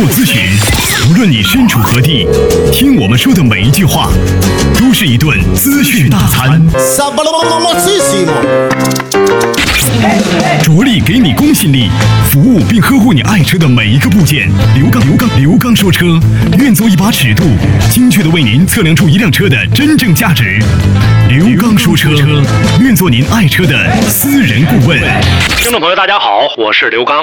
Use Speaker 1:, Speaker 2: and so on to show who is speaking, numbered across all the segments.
Speaker 1: 做咨询，无论你身处何地，听我们说的每一句话，都是一顿资讯大餐。着力给你公信力，服务并呵护你爱车的每一个部件。刘刚，刘刚，刘刚说车，愿做一把尺度，精确的为您测量出一辆车的真正价值。刘刚说车，愿做您爱车的私人顾问。
Speaker 2: 听众朋友，大家好，我是刘刚。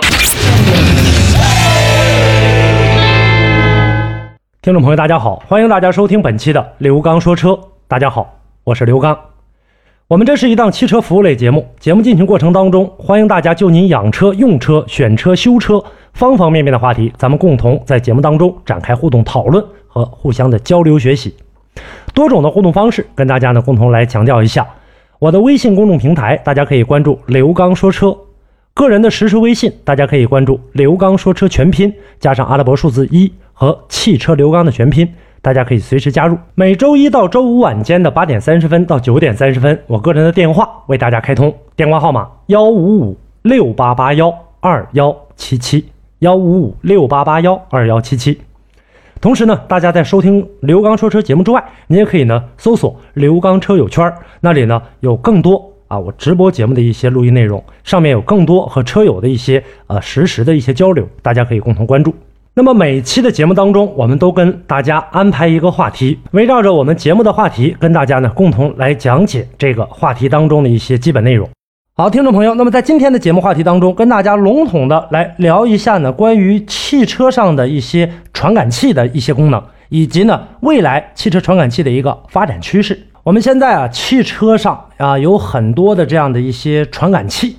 Speaker 3: 听众朋友，大家好，欢迎大家收听本期的刘刚说车。大家好，我是刘刚。我们这是一档汽车服务类节目，节目进行过程当中，欢迎大家就您养车、用车、选车、修车方方面面的话题，咱们共同在节目当中展开互动讨论和互相的交流学习。多种的互动方式，跟大家呢共同来强调一下。我的微信公众平台，大家可以关注刘刚说车；个人的实时微信，大家可以关注刘刚说车全拼加上阿拉伯数字一和汽车刘刚的全拼。大家可以随时加入。每周一到周五晚间的八点三十分到九点三十分，我个人的电话为大家开通，电话号码幺五五六八八幺二幺七七幺五五六八八幺二幺七七。同时呢，大家在收听刘刚说车节目之外，你也可以呢搜索刘刚车友圈，那里呢有更多啊我直播节目的一些录音内容，上面有更多和车友的一些呃实时的一些交流，大家可以共同关注。那么每期的节目当中，我们都跟大家安排一个话题，围绕着我们节目的话题，跟大家呢共同来讲解这个话题当中的一些基本内容。好，听众朋友，那么在今天的节目话题当中，跟大家笼统的来聊一下呢，关于汽车上的一些传感器的一些功能，以及呢未来汽车传感器的一个发展趋势。我们现在啊，汽车上啊有很多的这样的一些传感器。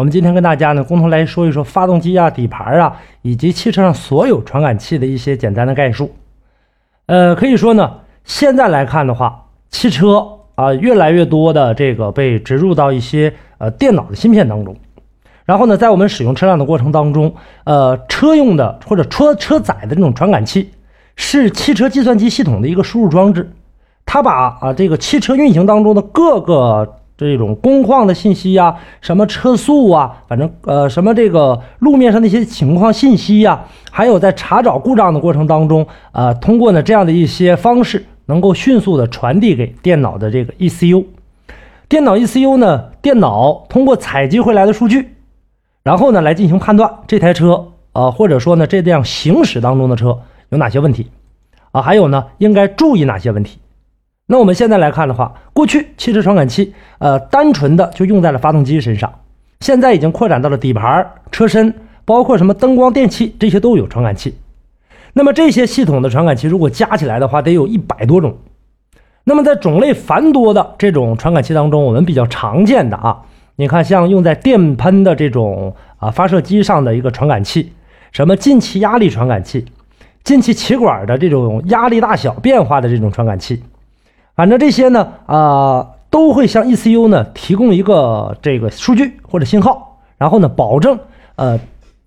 Speaker 3: 我们今天跟大家呢共同来说一说发动机啊、底盘啊，以及汽车上所有传感器的一些简单的概述。呃，可以说呢，现在来看的话，汽车啊越来越多的这个被植入到一些呃电脑的芯片当中，然后呢，在我们使用车辆的过程当中，呃，车用的或者车车载的这种传感器，是汽车计算机系统的一个输入装置，它把啊这个汽车运行当中的各个。这种工况的信息呀，什么车速啊，反正呃什么这个路面上的一些情况信息呀，还有在查找故障的过程当中，呃，通过呢这样的一些方式，能够迅速的传递给电脑的这个 ECU。电脑 ECU 呢，电脑通过采集回来的数据，然后呢来进行判断这台车啊，或者说呢这辆行驶当中的车有哪些问题啊，还有呢应该注意哪些问题。那我们现在来看的话，过去汽车传感器，呃，单纯的就用在了发动机身上，现在已经扩展到了底盘、车身，包括什么灯光电器，这些都有传感器。那么这些系统的传感器，如果加起来的话，得有一百多种。那么在种类繁多的这种传感器当中，我们比较常见的啊，你看像用在电喷的这种啊发射机上的一个传感器，什么进气压力传感器，进气气管的这种压力大小变化的这种传感器。反正这些呢，啊，都会向 ECU 呢提供一个这个数据或者信号，然后呢，保证呃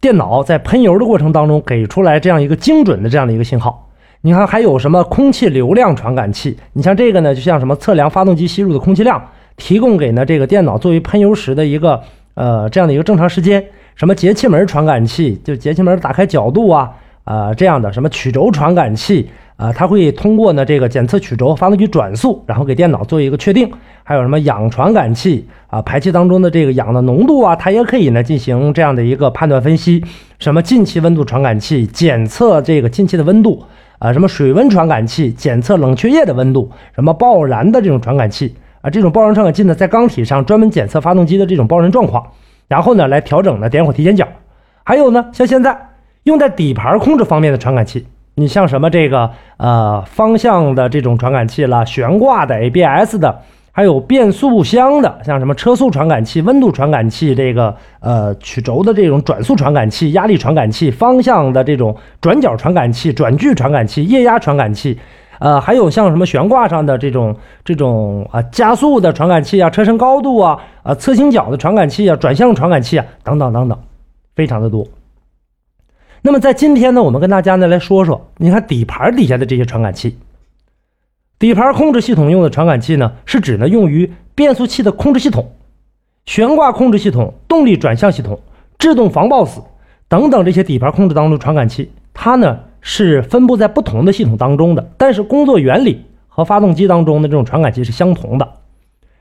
Speaker 3: 电脑在喷油的过程当中给出来这样一个精准的这样的一个信号。你看还有什么空气流量传感器？你像这个呢，就像什么测量发动机吸入的空气量，提供给呢这个电脑作为喷油时的一个呃这样的一个正常时间。什么节气门传感器？就节气门打开角度啊，啊这样的什么曲轴传感器。啊，它会通过呢这个检测曲轴、发动机转速，然后给电脑做一个确定。还有什么氧传感器啊，排气当中的这个氧的浓度啊，它也可以呢进行这样的一个判断分析。什么进气温度传感器，检测这个进气的温度啊，什么水温传感器，检测冷却液的温度。什么爆燃的这种传感器啊，这种爆燃传感器呢，在缸体上专门检测发动机的这种爆燃状况，然后呢来调整呢点火提前角。还有呢，像现在用在底盘控制方面的传感器。你像什么这个呃方向的这种传感器了，悬挂的 ABS 的，还有变速箱的，像什么车速传感器、温度传感器，这个呃曲轴的这种转速传感器、压力传感器、方向的这种转角传感器、转距传感器、液压传感器，呃，还有像什么悬挂上的这种这种啊加速的传感器啊、车身高度啊、啊侧倾角的传感器啊、转向传感器啊等等等等，非常的多。那么在今天呢，我们跟大家呢来说说，你看底盘底下的这些传感器，底盘控制系统用的传感器呢，是指呢用于变速器的控制系统、悬挂控制系统、动力转向系统、制动防抱死等等这些底盘控制当中传感器，它呢是分布在不同的系统当中的，但是工作原理和发动机当中的这种传感器是相同的。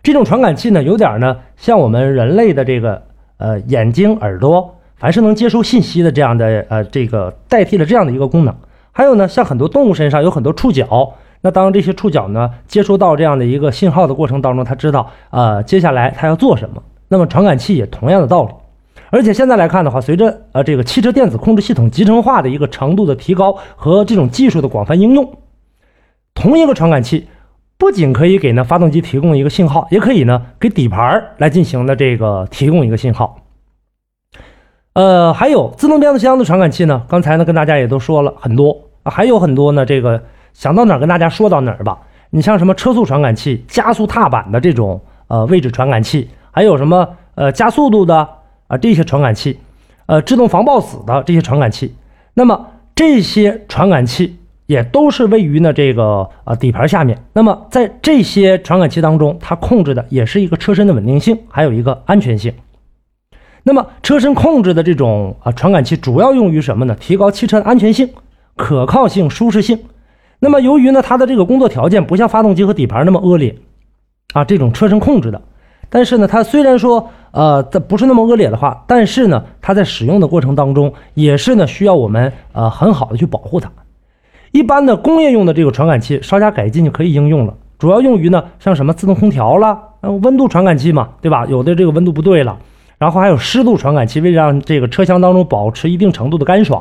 Speaker 3: 这种传感器呢，有点呢像我们人类的这个呃眼睛、耳朵，凡是能接收信息的这样的呃这个代替了这样的一个功能。还有呢，像很多动物身上有很多触角，那当这些触角呢接收到这样的一个信号的过程当中，它知道呃接下来它要做什么。那么传感器也同样的道理。而且现在来看的话，随着呃这个汽车电子控制系统集成化的一个程度的提高和这种技术的广泛应用，同一个传感器不仅可以给呢发动机提供一个信号，也可以呢给底盘来进行的这个提供一个信号。呃，还有自动变速箱的传感器呢，刚才呢跟大家也都说了很多啊，还有很多呢，这个想到哪儿跟大家说到哪儿吧。你像什么车速传感器、加速踏板的这种呃位置传感器，还有什么呃加速度的。啊，这些传感器，呃，自动防抱死的这些传感器，那么这些传感器也都是位于呢这个呃底盘下面。那么在这些传感器当中，它控制的也是一个车身的稳定性，还有一个安全性。那么车身控制的这种啊传感器主要用于什么呢？提高汽车的安全性、可靠性、舒适性。那么由于呢它的这个工作条件不像发动机和底盘那么恶劣，啊，这种车身控制的。但是呢，它虽然说，呃，它不是那么恶劣的话，但是呢，它在使用的过程当中，也是呢需要我们呃很好的去保护它。一般的工业用的这个传感器，稍加改进就可以应用了，主要用于呢像什么自动空调啦，温度传感器嘛，对吧？有的这个温度不对了，然后还有湿度传感器，为了让这个车厢当中保持一定程度的干爽，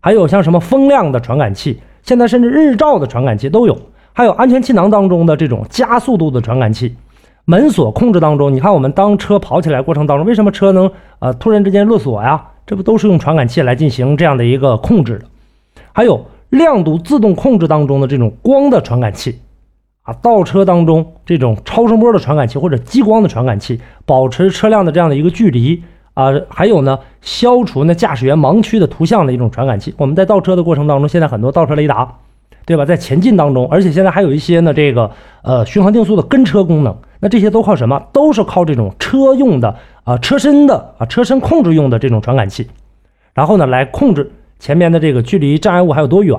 Speaker 3: 还有像什么风量的传感器，现在甚至日照的传感器都有，还有安全气囊当中的这种加速度的传感器。门锁控制当中，你看我们当车跑起来过程当中，为什么车能呃突然之间落锁呀？这不都是用传感器来进行这样的一个控制的？还有亮度自动控制当中的这种光的传感器啊，倒车当中这种超声波的传感器或者激光的传感器，保持车辆的这样的一个距离啊，还有呢，消除那驾驶员盲区的图像的一种传感器。我们在倒车的过程当中，现在很多倒车雷达。对吧？在前进当中，而且现在还有一些呢，这个呃巡航定速的跟车功能，那这些都靠什么？都是靠这种车用的啊车身的啊车身控制用的这种传感器，然后呢来控制前面的这个距离障碍物还有多远。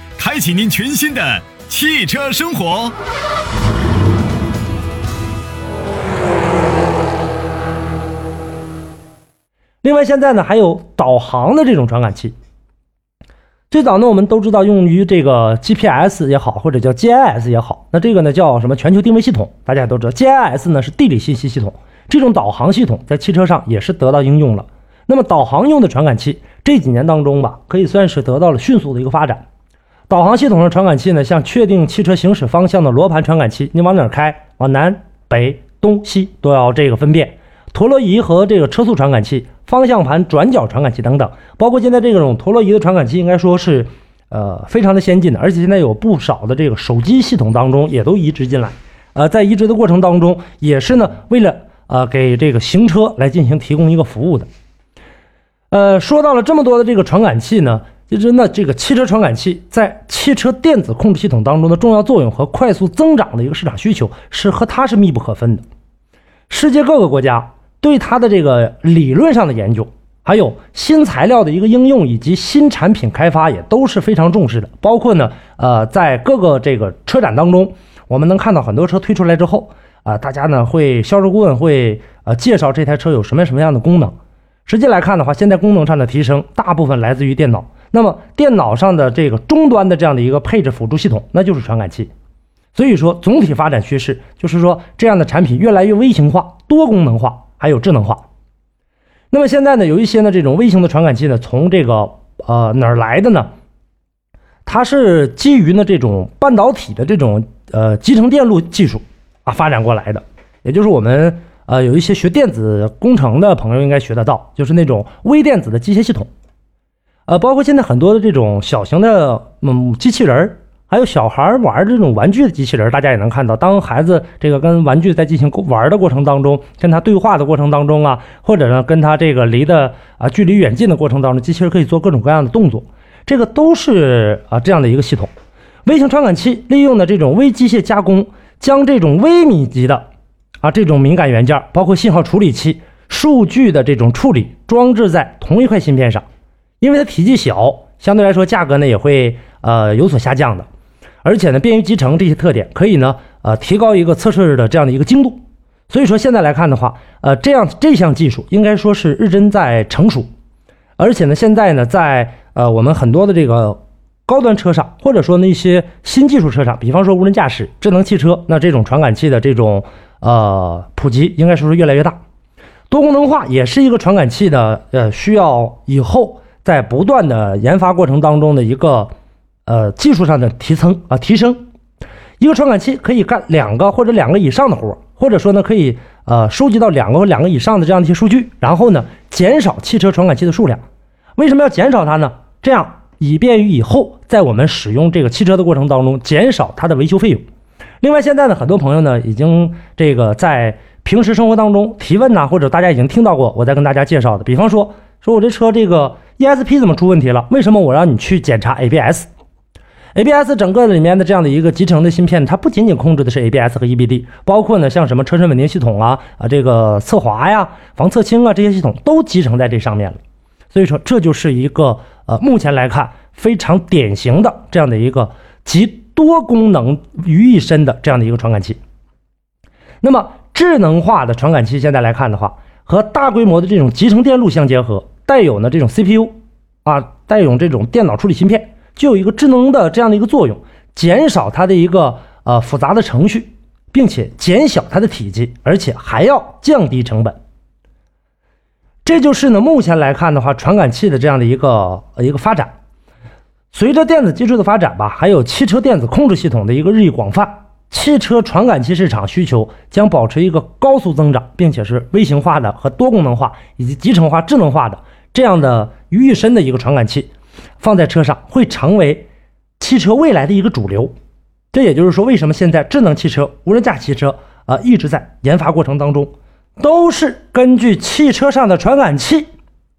Speaker 1: 开启您全新的汽车生活。
Speaker 3: 另外，现在呢还有导航的这种传感器。最早呢，我们都知道用于这个 GPS 也好，或者叫 GIS 也好，那这个呢叫什么全球定位系统？大家都知道，GIS 呢是地理信息系统，这种导航系统在汽车上也是得到应用了。那么导航用的传感器这几年当中吧，可以算是得到了迅速的一个发展。导航系统的传感器呢，像确定汽车行驶方向的罗盘传感器，你往哪开，往南北东西都要这个分辨。陀螺仪和这个车速传感器、方向盘转角传感器等等，包括现在这种陀螺仪的传感器，应该说是，呃，非常的先进的。而且现在有不少的这个手机系统当中也都移植进来，呃，在移植的过程当中，也是呢，为了呃给这个行车来进行提供一个服务的。呃，说到了这么多的这个传感器呢，其实呢，这个汽车传感器在汽车电子控制系统当中的重要作用和快速增长的一个市场需求，是和它是密不可分的。世界各个国家。对它的这个理论上的研究，还有新材料的一个应用以及新产品开发也都是非常重视的。包括呢，呃，在各个这个车展当中，我们能看到很多车推出来之后，啊，大家呢会销售顾问会呃介绍这台车有什么什么样的功能。实际来看的话，现在功能上的提升大部分来自于电脑。那么电脑上的这个终端的这样的一个配置辅助系统，那就是传感器。所以说，总体发展趋势就是说，这样的产品越来越微型化、多功能化。还有智能化，那么现在呢，有一些呢这种微型的传感器呢，从这个呃哪儿来的呢？它是基于呢这种半导体的这种呃集成电路技术啊发展过来的，也就是我们呃有一些学电子工程的朋友应该学得到，就是那种微电子的机械系统。呃，包括现在很多的这种小型的嗯机器人儿，还有小孩玩儿这种玩具的机器人儿，大家也能看到，当孩子这个跟玩具在进行玩的过程当中，跟他对话的过程当中啊，或者呢跟他这个离的啊距离远近的过程当中，机器人可以做各种各样的动作，这个都是啊这样的一个系统。微型传感器利用的这种微机械加工，将这种微米级的啊这种敏感元件，包括信号处理器、数据的这种处理，装置在同一块芯片上。因为它体积小，相对来说价格呢也会呃有所下降的，而且呢便于集成这些特点，可以呢呃提高一个测试的这样的一个精度。所以说现在来看的话，呃这样这项技术应该说是日臻在成熟，而且呢现在呢在呃我们很多的这个高端车上，或者说那些新技术车上，比方说无人驾驶、智能汽车，那这种传感器的这种呃普及应该说是越来越大。多功能化也是一个传感器的呃需要以后。在不断的研发过程当中的一个呃技术上的提升啊提升，一个传感器可以干两个或者两个以上的活或者说呢可以呃收集到两个或两个以上的这样的一些数据，然后呢减少汽车传感器的数量。为什么要减少它呢？这样以便于以后在我们使用这个汽车的过程当中减少它的维修费用。另外，现在呢很多朋友呢已经这个在平时生活当中提问呐，或者大家已经听到过我在跟大家介绍的，比方说说我这车这个。ESP 怎么出问题了？为什么我让你去检查 ABS？ABS 整个里面的这样的一个集成的芯片，它不仅仅控制的是 ABS 和 EBD，包括呢像什么车身稳定系统啊啊这个侧滑呀、防侧倾啊这些系统都集成在这上面了。所以说这就是一个呃目前来看非常典型的这样的一个集多功能于一身的这样的一个传感器。那么智能化的传感器现在来看的话，和大规模的这种集成电路相结合。带有呢这种 CPU 啊，带有这种电脑处理芯片，就有一个智能的这样的一个作用，减少它的一个呃复杂的程序，并且减小它的体积，而且还要降低成本。这就是呢目前来看的话，传感器的这样的一个一个发展。随着电子技术的发展吧，还有汽车电子控制系统的一个日益广泛，汽车传感器市场需求将保持一个高速增长，并且是微型化的和多功能化以及集成化、智能化的。这样的于一身的一个传感器，放在车上会成为汽车未来的一个主流。这也就是说，为什么现在智能汽车、无人驾驶汽车啊一直在研发过程当中，都是根据汽车上的传感器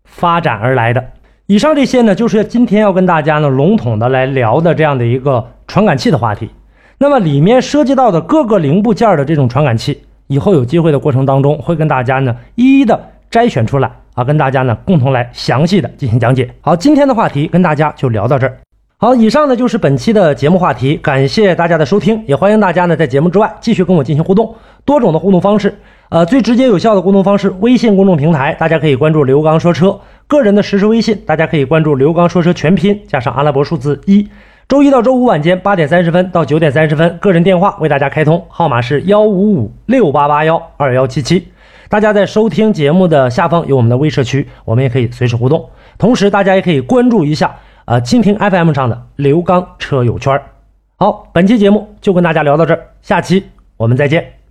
Speaker 3: 发展而来的。以上这些呢，就是今天要跟大家呢笼统的来聊的这样的一个传感器的话题。那么里面涉及到的各个零部件的这种传感器，以后有机会的过程当中，会跟大家呢一一的摘选出来。啊，跟大家呢共同来详细的进行讲解。好，今天的话题跟大家就聊到这儿。好，以上呢就是本期的节目话题，感谢大家的收听，也欢迎大家呢在节目之外继续跟我进行互动，多种的互动方式。呃，最直接有效的沟通方式，微信公众平台，大家可以关注刘刚说车；个人的实时微信，大家可以关注刘刚说车全拼加上阿拉伯数字一。周一到周五晚间八点三十分到九点三十分，个人电话为大家开通，号码是幺五五六八八幺二幺七七。大家在收听节目的下方有我们的微社区，我们也可以随时互动。同时，大家也可以关注一下呃蜻蜓 FM 上的刘刚车友圈。好，本期节目就跟大家聊到这儿，下期我们再见。